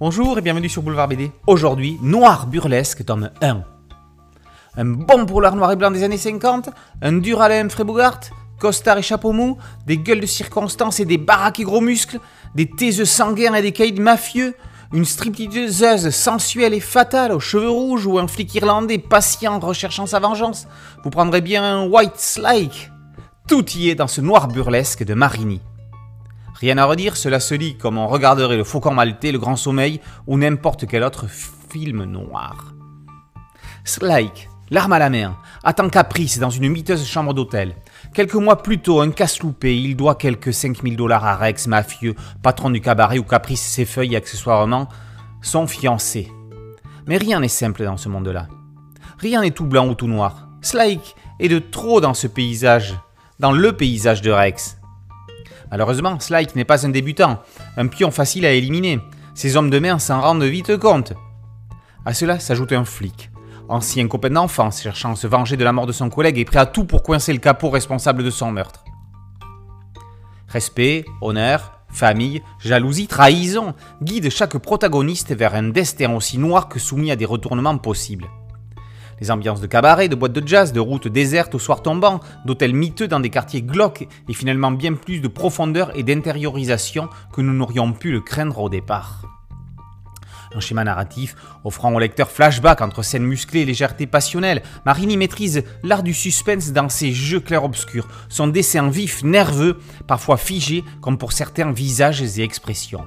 Bonjour et bienvenue sur Boulevard BD. Aujourd'hui, Noir Burlesque, tome 1. Un bon polar noir et blanc des années 50, un dur Alain Frébogart, costard et chapeau mou, des gueules de circonstance et des baraques et gros muscles, des taiseux sanguins et des caïds mafieux, une stripteaseuse sensuelle et fatale aux cheveux rouges ou un flic irlandais patient recherchant sa vengeance. Vous prendrez bien un white slike. Tout y est dans ce noir burlesque de Marini. Rien à redire, cela se lit comme on regarderait le Faucon Maltais, le Grand Sommeil ou n'importe quel autre film noir. Slike, l'arme à la main, attend caprice dans une miteuse chambre d'hôtel. Quelques mois plus tôt, un casse-loupé, il doit quelques 5000 dollars à Rex, mafieux, patron du cabaret où caprice et accessoirement son fiancé. Mais rien n'est simple dans ce monde-là. Rien n'est tout blanc ou tout noir. Slike est de trop dans ce paysage, dans le paysage de Rex. Malheureusement, Slike n'est pas un débutant, un pion facile à éliminer. Ses hommes de main s'en rendent vite compte. À cela s'ajoute un flic, ancien copain d'enfance cherchant à se venger de la mort de son collègue et prêt à tout pour coincer le capot responsable de son meurtre. Respect, honneur, famille, jalousie, trahison guident chaque protagoniste vers un destin aussi noir que soumis à des retournements possibles. Les ambiances de cabaret, de boîtes de jazz, de routes désertes au soir tombant, d'hôtels miteux dans des quartiers glauques et finalement bien plus de profondeur et d'intériorisation que nous n'aurions pu le craindre au départ. Un schéma narratif offrant au lecteur flashback entre scènes musclées et légèreté passionnelle, Marini maîtrise l'art du suspense dans ses jeux clairs-obscurs, son dessin vif, nerveux, parfois figé comme pour certains visages et expressions.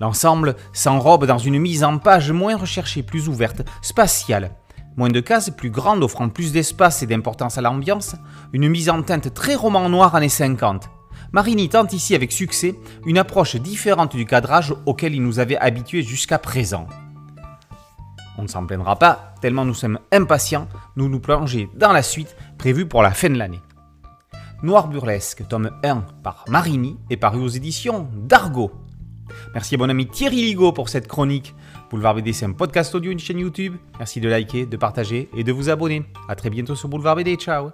L'ensemble s'enrobe dans une mise en page moins recherchée, plus ouverte, spatiale, Moins de cases, plus grandes, offrant plus d'espace et d'importance à l'ambiance, une mise en teinte très roman noir années 50. Marini tente ici avec succès une approche différente du cadrage auquel il nous avait habitués jusqu'à présent. On ne s'en plaindra pas, tellement nous sommes impatients, nous nous plonger dans la suite prévue pour la fin de l'année. Noir Burlesque, tome 1 par Marini et paru aux éditions d'Argo. Merci à mon ami Thierry Ligo pour cette chronique. Boulevard BD, c'est un podcast audio, une chaîne YouTube. Merci de liker, de partager et de vous abonner. A très bientôt sur Boulevard BD. Ciao